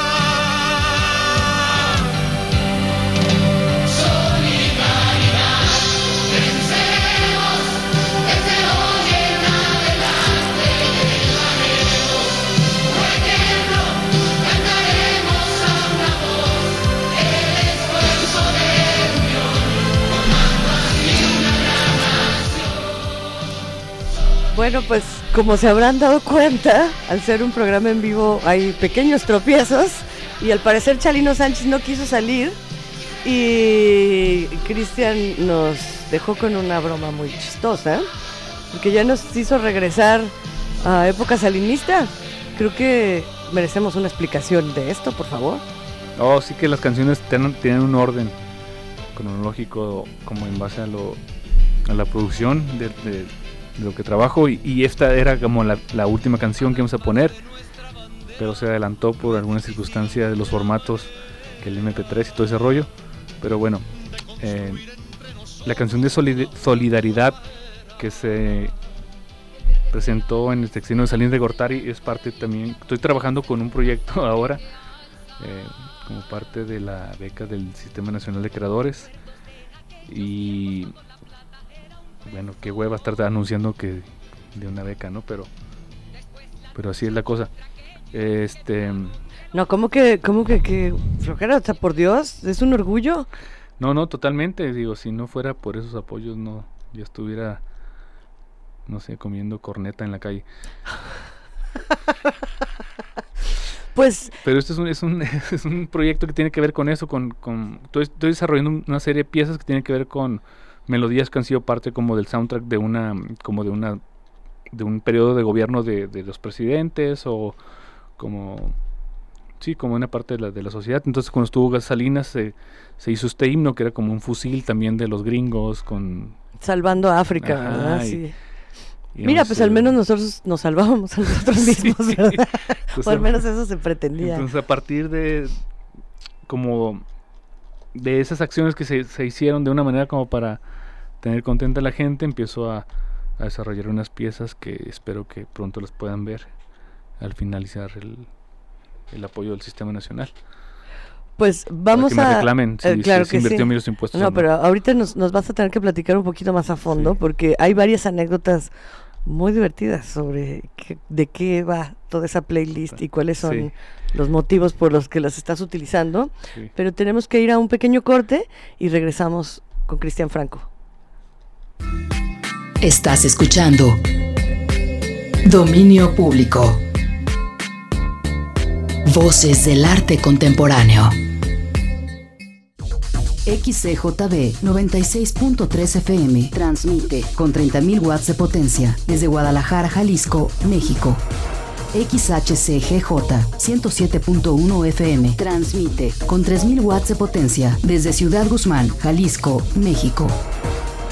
Solidaridad, venceremos, desde hoy en adelante, haremos por cantaremos a una voz, el esfuerzo de unión, formando así una gran nación. Bueno, pues como se habrán dado cuenta, al ser un programa en vivo hay pequeños tropiezos y al parecer Chalino Sánchez no quiso salir y Cristian nos dejó con una broma muy chistosa, porque ya nos hizo regresar a época salinista. Creo que merecemos una explicación de esto, por favor. Oh, sí que las canciones tienen, un orden cronológico como en base a lo a la producción de, de- de lo que trabajo y, esta era como la, última canción que íbamos a poner pero se adelantó por alguna circunstancia de los formatos que el MP3 y todo ese rollo pero bueno eh, la canción de solid- solidaridad que se presentó en el sexenio de Salinas de Gortari es parte también estoy trabajando con un proyecto ahora eh, como parte de la beca del Sistema Nacional de Creadores y bueno, qué hueva estar anunciando que de una beca, ¿no? Pero pero así es la cosa. Este, No, ¿cómo que, cómo que, que flojera? O sea, por Dios, es un orgullo. no, no, totalmente, digo, si no fuera por esos apoyos no yo estuviera no sé, comiendo corneta en la calle. Pues Pero este es un, es un, es un proyecto que tiene que ver con eso, con, con estoy, estoy desarrollando una serie de piezas que tienen que ver con melodías que han sido parte como del soundtrack de una, como de una, de un periodo de gobierno de, de los presidentes o como, sí, como una parte de la, de la sociedad. Entonces cuando estuvo Salinas se, se hizo este himno que era como un fusil también de los gringos con... salvando a África, Ajá, ¿verdad? y- Sí. y Mira, pues al menos nosotros nos salvábamos a nosotros Sí. mismos, ¿verdad? o al menos eso se pretendía. Entonces a partir de como de esas acciones que se, se hicieron de una manera como para tener contenta a la gente, empiezo a, a desarrollar unas piezas que espero que pronto las puedan ver al finalizar el, el apoyo del sistema nacional. Pues vamos que me a... reclamen si- eh, si claro se que invirtió sí. menos impuestos No, pero ahorita nos, nos vas a tener que platicar un poquito más a fondo porque hay varias anécdotas muy divertidas sobre qué- de qué va toda esa playlist y cuáles son Sí. los motivos por los que las estás utilizando. Pero tenemos que ir a un pequeño corte y regresamos con Cristian Franco. Estás escuchando Dominio Público. Voces del arte contemporáneo. XCJB 96.3 FM transmite con 30.000 watts de potencia desde Guadalajara, Jalisco, México. XHCGJ 107.1 FM transmite con 3.000 watts de potencia desde Ciudad Guzmán, Jalisco, México.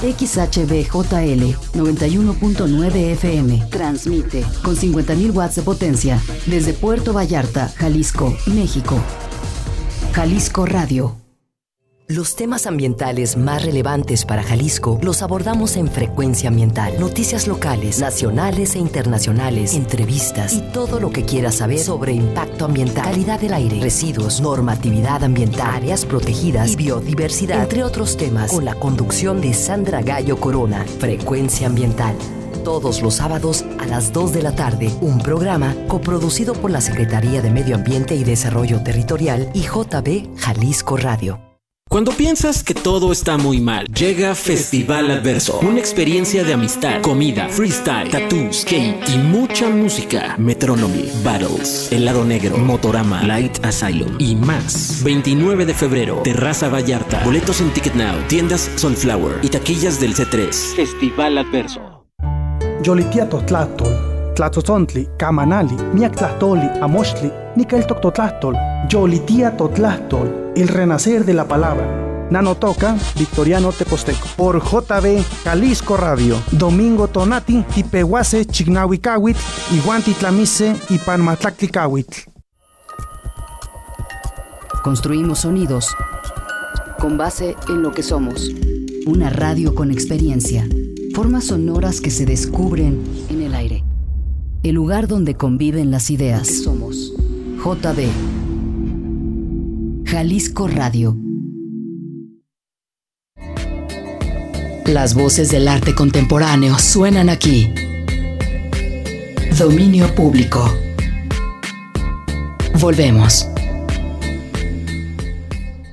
XHBJL 91.9 FM transmite con 50.000 watts de potencia desde Puerto Vallarta, Jalisco, México. Jalisco Radio. Los temas ambientales más relevantes para Jalisco los abordamos en Frecuencia Ambiental. Noticias locales, nacionales e internacionales, entrevistas y todo lo que quieras saber sobre impacto ambiental, calidad del aire, residuos, normatividad ambiental, áreas protegidas y biodiversidad, entre otros temas, con la conducción de Sandra Gallo Corona. Frecuencia Ambiental. Todos los sábados a las 2 de la tarde, un programa coproducido por la Secretaría de Medio Ambiente y Desarrollo Territorial y JB Jalisco Radio. Cuando piensas que todo está muy mal, llega Festival Adverso. Una experiencia de amistad, comida, freestyle, tattoos, skate y mucha música. Metronomy, Battles, Helado Negro, Motorama, Light Asylum y más. 29 de febrero, Terraza Vallarta. Boletos en Ticket Now, tiendas Sunflower y taquillas del C3. Festival Adverso. Yolitiato Tlahtol, Tlatzotzontle, Kamanali, Miak Tlahtoli, Amochtli, Nikel Toctotlahtol, Yolitiato Tlahtol el renacer de la palabra. Nano Toca, Victoriano Teposteco. Por JB Jalisco Radio. Domingo Tonati, Tipehuase, Chignahuicawit, Iguantitlamise y Panmatlacticawit. Construimos sonidos con base en lo que somos. Una radio con experiencia. Formas sonoras que se descubren en el aire. El lugar donde conviven las ideas. somos. JB Jalisco Radio. Las voces del arte contemporáneo suenan aquí. Dominio público. Volvemos.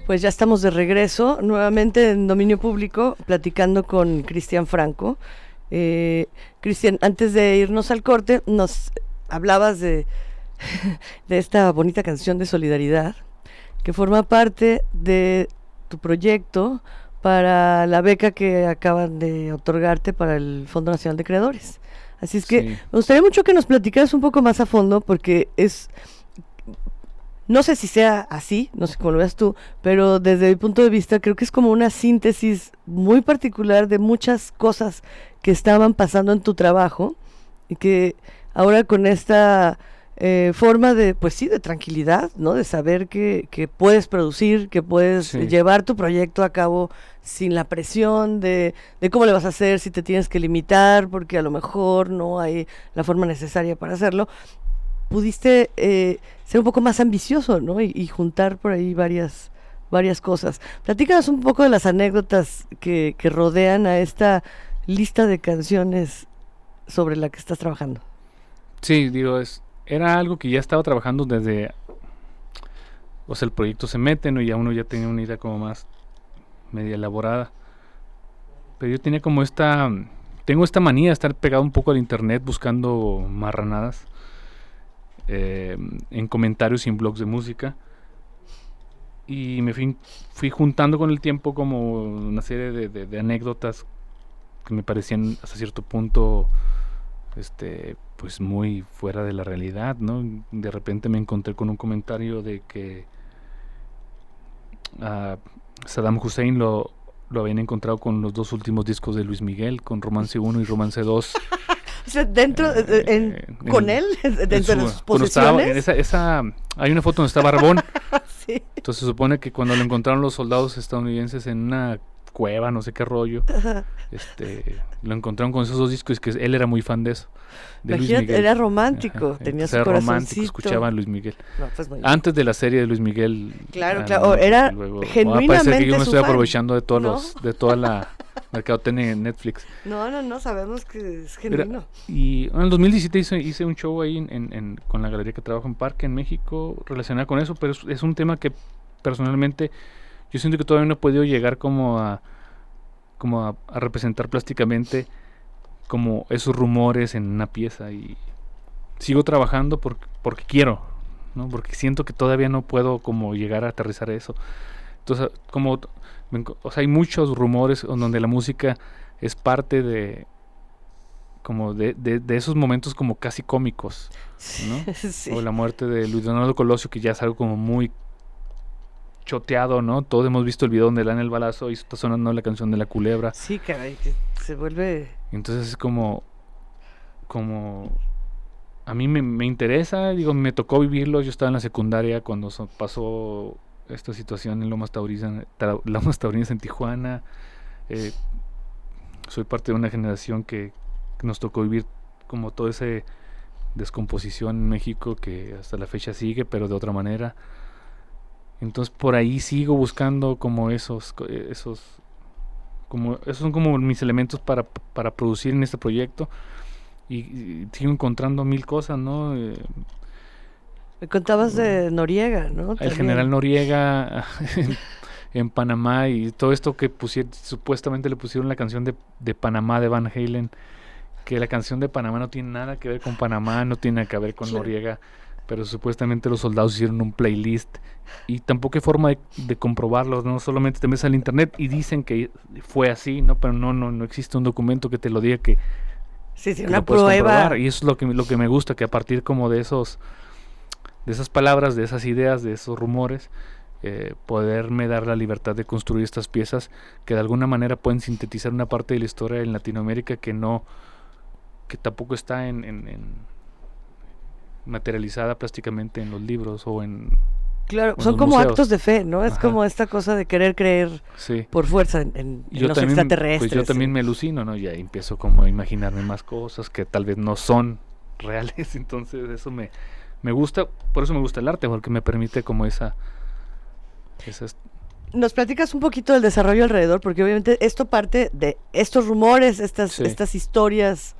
Pues ya estamos de regreso, nuevamente en Dominio Público, platicando con Cristian Franco. Eh, Cristian, antes de irnos al corte, nos hablabas de, de esta bonita canción de solidaridad que forma parte de tu proyecto para la beca que acaban de otorgarte para el Fondo Nacional de Creadores. Así es que me gustaría mucho que nos platicaras un poco más a fondo porque es no sé si sea así, no sé cómo lo veas tú, pero desde mi punto de vista creo que es como una síntesis muy particular de muchas cosas que estaban pasando en tu trabajo y que ahora con esta eh, forma de, pues sí, de tranquilidad, ¿no? De saber que, que puedes producir, que puedes llevar tu proyecto a cabo sin la presión de, de, cómo le vas a hacer, si te tienes que limitar, porque a lo mejor no hay la forma necesaria para hacerlo. Pudiste eh, ser un poco más ambicioso, ¿no? Y, juntar por ahí varias, varias cosas. Platícanos un poco de las anécdotas que, que rodean a esta lista de canciones sobre la que estás trabajando. Sí, digo, es, era algo que ya estaba trabajando desde, o sea, el proyecto se mete, ¿no? Y ya uno ya tenía una idea como más media elaborada. Pero yo tenía como esta, tengo esta manía de estar pegado un poco al internet buscando marranadas eh, en comentarios y en blogs de música. Y me fui, fui juntando con el tiempo como una serie de, de anécdotas que me parecían hasta cierto punto este pues muy fuera de la realidad, ¿no? De repente me encontré con un comentario de que a Saddam Hussein lo, lo habían encontrado con los dos últimos discos de Luis Miguel, con Romance 1 y Romance 2. o sea, dentro, eh, con él, dentro de sus posiciones. esa, esa, hay una foto donde está Barbón. sí. Entonces se supone que cuando lo encontraron los soldados estadounidenses en una cueva, no sé qué rollo. este, lo encontraron con esos dos discos que él era muy fan de eso. De Luis Miguel. Era romántico, tenía su era romántico, escuchaba a Luis Miguel. Pues Antes de la serie de Luis Miguel. Claro, claro, era genuinamente que yo me estoy aprovechando de todos los, de toda la mercadotecnia en Netflix. No, no, no, sabemos que es genuino. y en el 2017 hice, hice un show ahí en, con la galería que trabajo en Parque en México relacionado con eso, pero es un tema que personalmente yo siento que todavía no he podido llegar como a como a, representar plásticamente como esos rumores en una pieza y sigo trabajando porque, porque quiero, ¿no? Porque siento que todavía no puedo como llegar a aterrizar eso. Entonces, como o sea, hay muchos rumores donde la música es parte de como de, de, esos momentos como casi cómicos, ¿no? O la muerte de Luis Donaldo Colosio que ya es algo como muy choteado, ¿no? Todos hemos visto el video donde le dan el balazo y está sonando la canción de la culebra. Sí, caray, se vuelve... Entonces es como... como... A mí me, interesa, digo, me tocó vivirlo, yo estaba en la secundaria cuando pasó esta situación en Lomas Taurinas, Lomas Taurinas en Tijuana. Eh, soy parte de una generación que, que nos tocó vivir como toda esa descomposición en México que hasta la fecha sigue, pero de otra manera. Entonces por ahí sigo buscando como esos, esos como esos son como mis elementos para, para producir en este proyecto y, y sigo encontrando mil cosas, ¿no? Eh, Me contabas de Noriega, ¿no? el También. general Noriega en, en Panamá y todo esto que pusieron, supuestamente le pusieron la canción de, de Panamá de Van Halen, que la canción de Panamá no tiene nada que ver con Panamá, no tiene nada que ver con. Noriega, pero supuestamente los soldados hicieron un playlist y tampoco hay forma de, de comprobarlo, no solamente te metes al internet y dicen que fue así, no, pero no, no, no existe un documento que te lo diga que Sí, sí, que una prueba. comprobar, y eso es lo que lo que me gusta que a partir como de esos de esas palabras de esas ideas de esos rumores eh, poderme dar la libertad de construir estas piezas que de alguna manera pueden sintetizar una parte de la historia en Latinoamérica que no que tampoco está en, en- en- materializada plásticamente en los libros o en Claro, o son como museos. actos de fe, ¿no? Es Ajá. como esta cosa de querer creer Sí. por fuerza en, en- en yo los también, extraterrestres. pues yo también me alucino, ¿no? Y ahí empiezo como a imaginarme más cosas que tal vez no son reales, entonces eso me, me gusta, por eso me gusta el arte, porque me permite como esa, esas Nos platicas un poquito del desarrollo alrededor, porque obviamente esto parte de estos rumores, estas, Sí. estas historias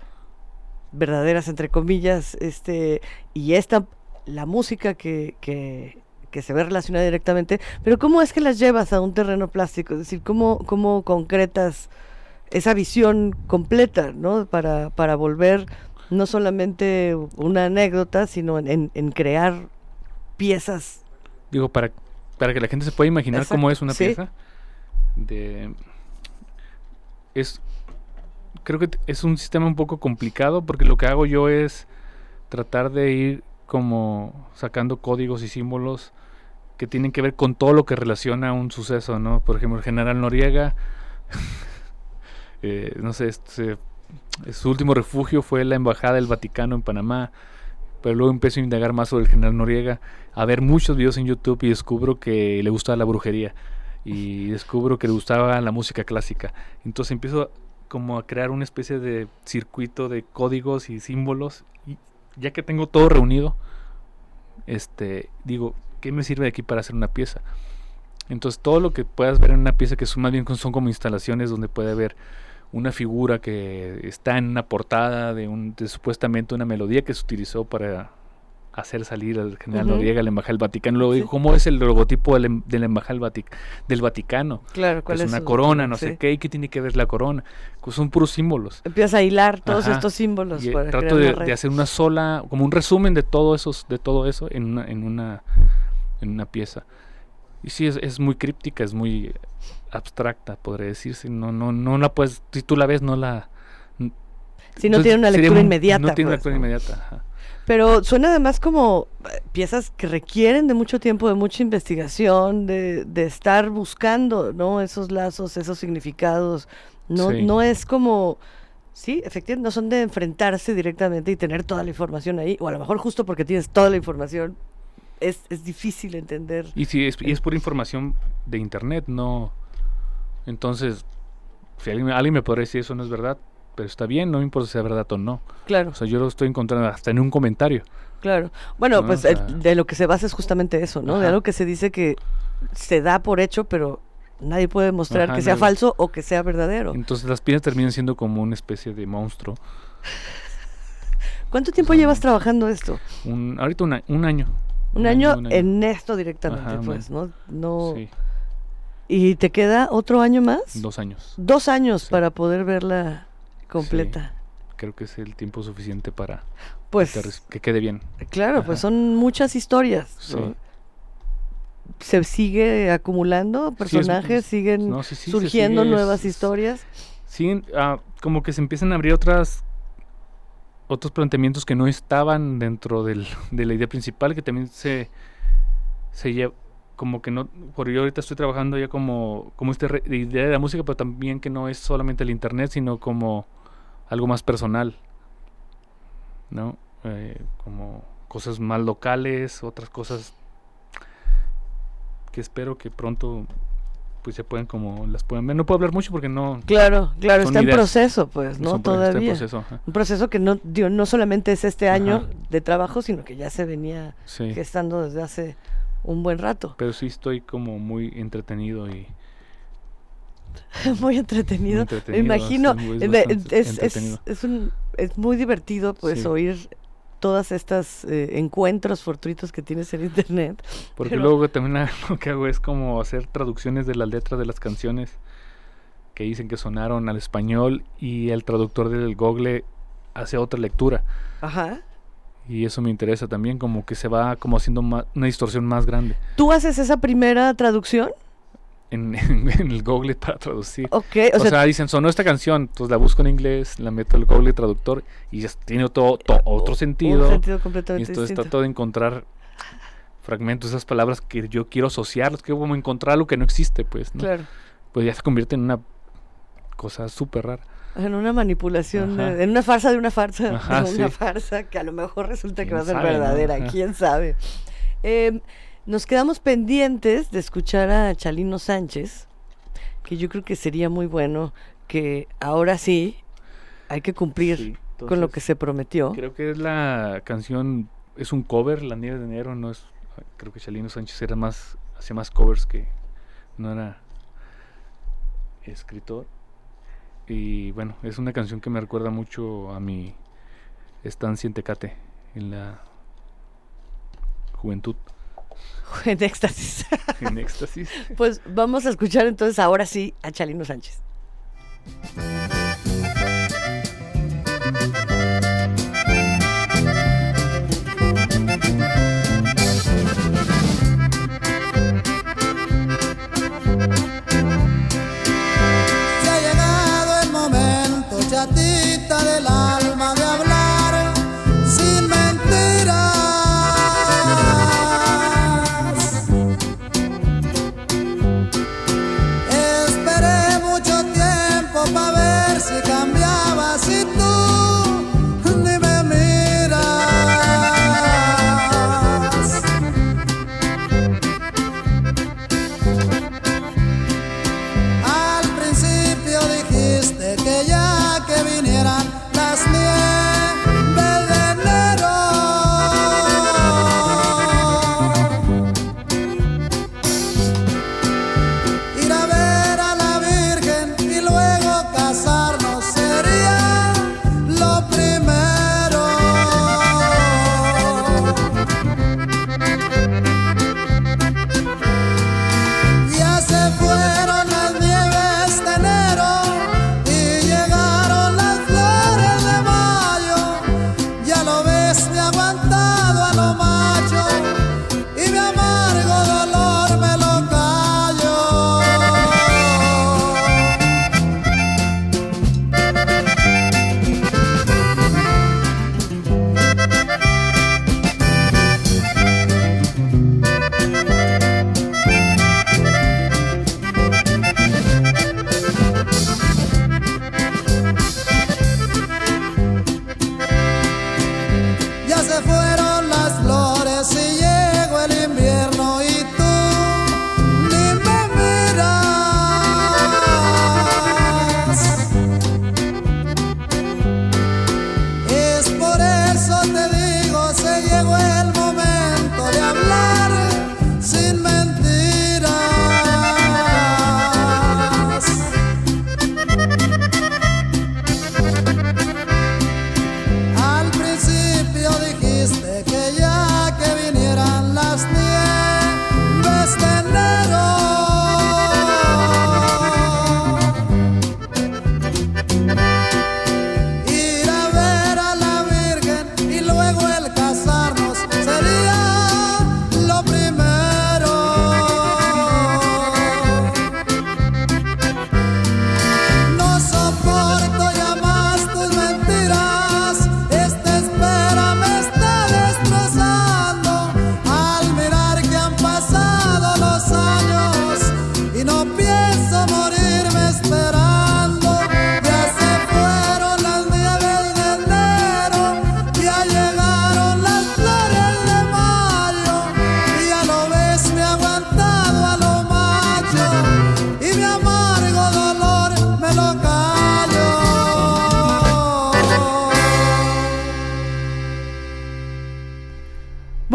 verdaderas, entre comillas, este, y esta, la música que, que, que se ve relacionada directamente, pero ¿cómo es que las llevas a un terreno plástico? Es decir, ¿cómo, cómo concretas esa visión completa, ¿no? Para, para volver no solamente una anécdota, sino en, en- crear piezas. digo, para, para que la gente se pueda imaginar cómo es una sí. pieza, de, es, creo que es un sistema un poco complicado, porque lo que hago yo es tratar de ir como sacando códigos y símbolos que tienen que ver con todo lo que relaciona un suceso, ¿no? Por ejemplo, el general Noriega, eh, no sé, este, su último refugio fue la embajada del Vaticano en Panamá, pero luego empiezo a indagar más sobre el general Noriega, a ver muchos videos en YouTube y descubro que le gustaba la brujería y descubro que le gustaba la música clásica. Entonces empiezo como a crear una especie de circuito de códigos y símbolos y ya que tengo todo reunido, este, digo, ¿qué me sirve de aquí para hacer una pieza? Entonces todo lo que puedas ver en una pieza que son bien son como instalaciones donde puede haber una figura que está en una portada de, un, de supuestamente una melodía que se utilizó para hacer salir al general Ujú. Noriega a la embajada del Vaticano. Luego digo, ¿cómo es el logotipo del em- de la embajada del, Vatic- del Vaticano? Claro, ¿cuál es es una su- corona, no sí. sé qué, ¿y qué tiene que ver la corona? Pues son puros símbolos. Empiezas a hilar todos Ajá. estos símbolos Y, eh, para trato de, de hacer una sola, como un resumen de todo esos, de todo eso en una, en una, en una pieza. Y sí, es, es muy críptica, es muy abstracta, podría decirse. No, no, no la puedes, si tú la ves, no la. Si no Entonces, tiene una lectura un- inmediata, No tiene una pues, lectura ¿no? inmediata. ajá. Pero suena además como eh, piezas que requieren de mucho tiempo, de mucha investigación, de, de estar buscando, ¿no? Esos lazos, esos significados. No, Sí. no es como, sí, efectivamente, no son de enfrentarse directamente y tener toda la información ahí, o a lo mejor justo porque tienes toda la información, es, es difícil entender. Y si es, y es por información de internet, no. Entonces, si alguien, alguien me podría decir eso no es verdad, pero está bien, no me importa si es verdad o no. Claro. O sea, yo lo estoy encontrando hasta en un comentario. Claro. Bueno, ¿no? pues O sea, de lo que se basa es justamente eso, ¿no? De algo que se dice que se da por hecho, pero nadie puede demostrar Ajá, que sea falso o que sea verdadero. Entonces las piezas terminan siendo como una especie de monstruo. ¿Cuánto tiempo llevas trabajando esto? Un, ahorita un, año. Un año, un año. en esto directamente, Ajá, pues. ¿no? No. Sí, ¿Y te queda otro año más? dos años. Dos años para poder verla completa. Creo que es el tiempo suficiente para Pues- que, quede bien. Claro, pues son muchas historias. Sí. ¿no? Se sigue acumulando personajes, siguen no, sí, se surgiendo sigue, nuevas es- historias. Sí, ah, como que se empiezan a abrir otras otros planteamientos que no estaban dentro del, de la idea principal, que también se, se lleva, como que no, por yo ahorita estoy trabajando ya como, como esta re- idea de la música, pero también que no es solamente el internet, sino como algo más personal, ¿no? Eh, como cosas más locales, otras cosas que espero que pronto pues se puedan como las puedan ver. No puedo hablar mucho porque no. Claro, claro, está en proceso, pues, ¿no? Son pro- está en Todavía. proceso. Un proceso que no, digo, no solamente es este año Ajá. de trabajo, sino que ya se venía Sí. gestando desde hace un buen rato. Pero sí estoy como muy entretenido y muy entretenido. Me imagino, es, un, es, muy divertido pues oír todas estas eh, encuentros fortuitos que tienes en internet. Porque luego también lo que hago es como hacer traducciones de las letras de las canciones que dicen que sonaron al español y el traductor del Google hace otra lectura. Ajá. Y eso me interesa también, como que se va como haciendo una distorsión más grande. ¿Tú haces esa primera traducción? En, el Google para traducir. o, sea, dicen, sonó esta canción, entonces la busco en inglés, la meto al Google Traductor y ya tiene otro, otro sentido. Un sentido completamente Y entonces trato de encontrar fragmentos, esas palabras que yo quiero asociarlos, que como encontrar algo que no existe, pues, ¿no? Claro. Pues ya se convierte en una cosa súper rara. En una manipulación, en una farsa de una farsa, una farsa que a lo mejor resulta que va a ser verdadera, quién sabe. Em, nos quedamos pendientes de escuchar a Chalino Sánchez, que yo creo que sería muy bueno que ahora sí hay que cumplir con lo que se prometió. Creo que es la canción, es un cover, La Nieve de Enero, no es, creo que Chalino Sánchez era más, hacía más covers que no era escritor. Y bueno, es una canción que me recuerda mucho a mi estancia en Tecate, en la juventud. En éxtasis. en éxtasis. Pues vamos a escuchar entonces ahora sí a Chalino Sánchez.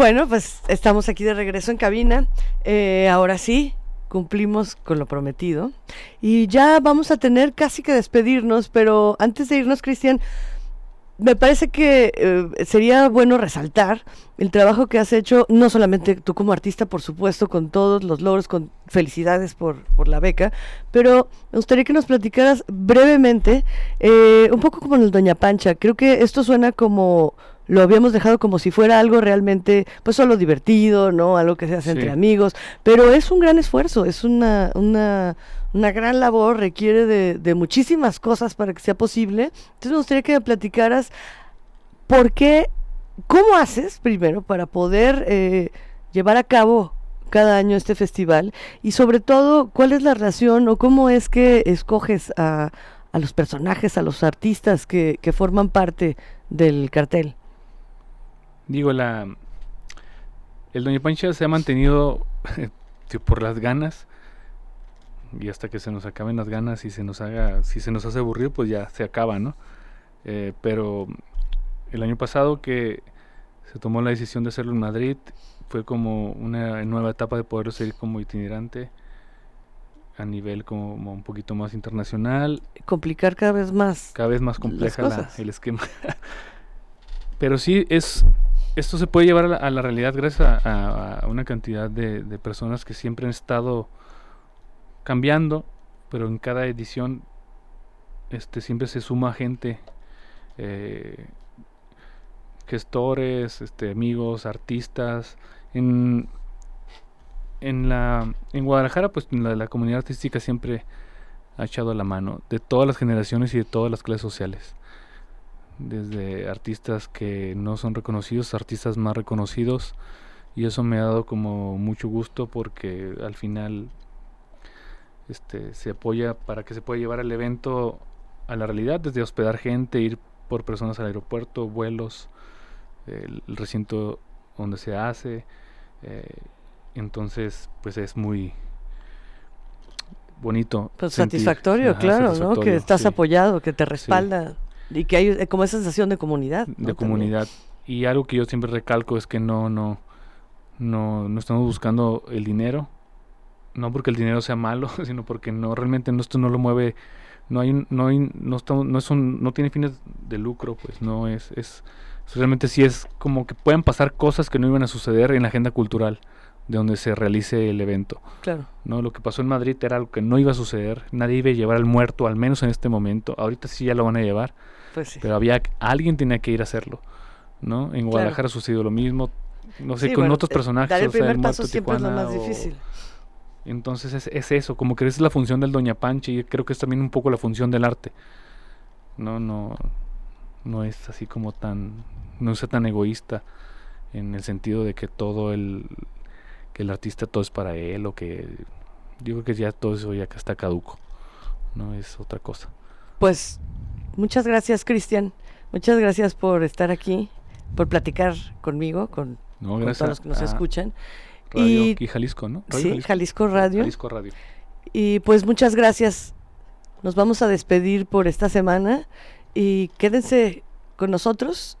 Bueno, pues estamos aquí de regreso en cabina. Eh, ahora sí, cumplimos con lo prometido. Y ya vamos a tener casi que despedirnos, pero antes de irnos, Cristian, me parece que eh, sería bueno resaltar el trabajo que has hecho, no solamente tú como artista, por supuesto, con todos los logros, con felicidades por, por la beca, pero me gustaría que nos platicaras brevemente, eh, un poco como en el Doña Pancha. Creo que esto suena como lo habíamos dejado como si fuera algo realmente, pues solo divertido, ¿no? Algo que se hace entre amigos, pero es un gran esfuerzo, es una, una, una gran labor, requiere de, de, muchísimas cosas para que sea posible. Entonces me gustaría que me platicaras por qué, cómo haces primero para poder eh, llevar a cabo cada año este festival y sobre todo cuál es la relación o cómo es que escoges a, a los personajes, a los artistas que, que forman parte del cartel. Digo, la el Doña Pancha se ha mantenido por las ganas y hasta que se nos acaben las ganas y se nos haga, si se nos hace aburrir, pues ya se acaba, ¿no? Eh, pero el año pasado que se tomó la decisión de hacerlo en Madrid, fue como una nueva etapa de poder seguir como itinerante a nivel como, un poquito más internacional. Complicar cada vez más. Cada vez más compleja la, el esquema. Pero sí es esto se puede llevar a la, a la realidad gracias a, una cantidad de, de, personas que siempre han estado cambiando, pero en cada edición este siempre se suma gente, eh, gestores, este, amigos, artistas. En, en, la, en Guadalajara, pues la comunidad artística siempre ha echado la mano de todas las generaciones y de todas las clases sociales desde artistas que no son reconocidos, artistas más reconocidos y eso me ha dado como mucho gusto porque al final este se apoya para que se pueda llevar el evento a la realidad desde hospedar gente, ir por personas al aeropuerto, vuelos, el, el recinto donde se hace, eh, entonces pues es muy bonito. Pues sentir, satisfactorio, ajá, claro, satisfactorio, ¿no? Que estás sí. apoyado, que te respalda. Sí. Y que hay eh, como esa sensación de comunidad. ¿no? De comunidad. También. Y algo que yo siempre recalco es que no, no, no, no estamos buscando el dinero. No porque el dinero sea malo, sino porque no realmente no, esto no lo mueve, no hay, no hay, no estamos, no es un, no tiene fines de lucro, pues no es, es, realmente sí es como que pueden pasar cosas que no iban a suceder en la agenda cultural de donde se realice el evento. Claro. No, lo que pasó en Madrid era algo que no iba a suceder, nadie iba a llevar al muerto, al menos en este momento. Ahorita sí ya lo van a llevar, pues sí. pero había alguien tenía que ir a hacerlo, ¿no? En Guadalajara claro. sucedió lo mismo, no sé, sí, con bueno, otros personajes. Dar el primer o sea, el paso siempre Tijuana, es lo más o... difícil. Entonces es, es, eso, como que esa es la función del Doña Pancha y creo que es también un poco la función del arte. No, no, no es así como tan, no es tan egoísta en el sentido de que todo el, que el artista todo es para él o que yo creo que ya todo eso ya está caduco, no es otra cosa. Pues muchas gracias Cristian, muchas gracias por estar aquí, por platicar conmigo, con, no, con todos los que nos escuchan. Radio y, aquí Jalisco, ¿no? Radio sí, Jalisco. Jalisco Radio. Jalisco Radio. Y pues muchas gracias. Nos vamos a despedir por esta semana y quédense con nosotros.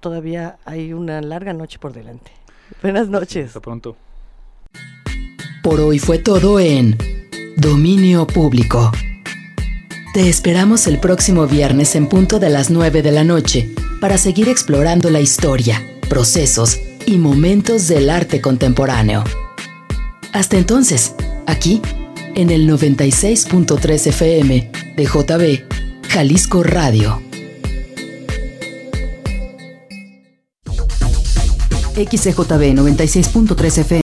Todavía hay una larga noche por delante. Buenas noches. Hasta pronto. Por hoy fue todo en Dominio Público. Te esperamos el próximo viernes en punto de las 9 de la noche para seguir explorando la historia, procesos y momentos del arte contemporáneo. Hasta entonces, aquí, en el 96.3 FM de JB, Jalisco Radio. XCJB 96.3 FM